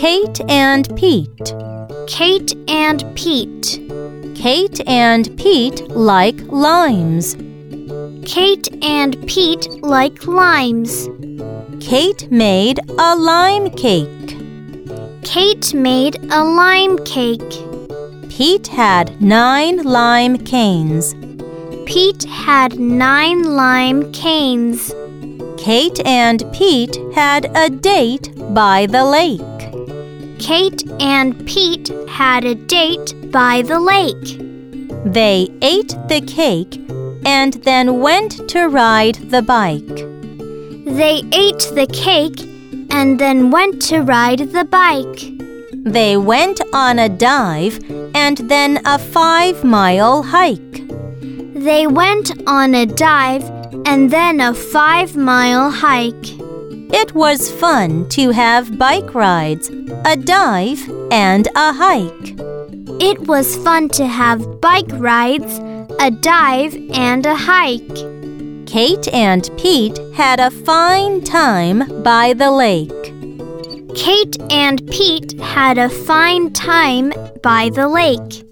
Kate and Pete. Kate and Pete. Kate and Pete like limes. Kate and Pete like limes. Kate made a lime cake. Kate made a lime cake. Pete had nine lime canes. Pete had nine lime canes. Kate and Pete had a date by the lake. Kate and Pete had a date by the lake. They ate the cake and then went to ride the bike. They ate the cake and then went to ride the bike. They went on a dive and then a five mile hike. They went on a dive and then a five mile hike. It was fun to have bike rides, a dive, and a hike. It was fun to have bike rides, a dive, and a hike. Kate and Pete had a fine time by the lake. Kate and Pete had a fine time by the lake.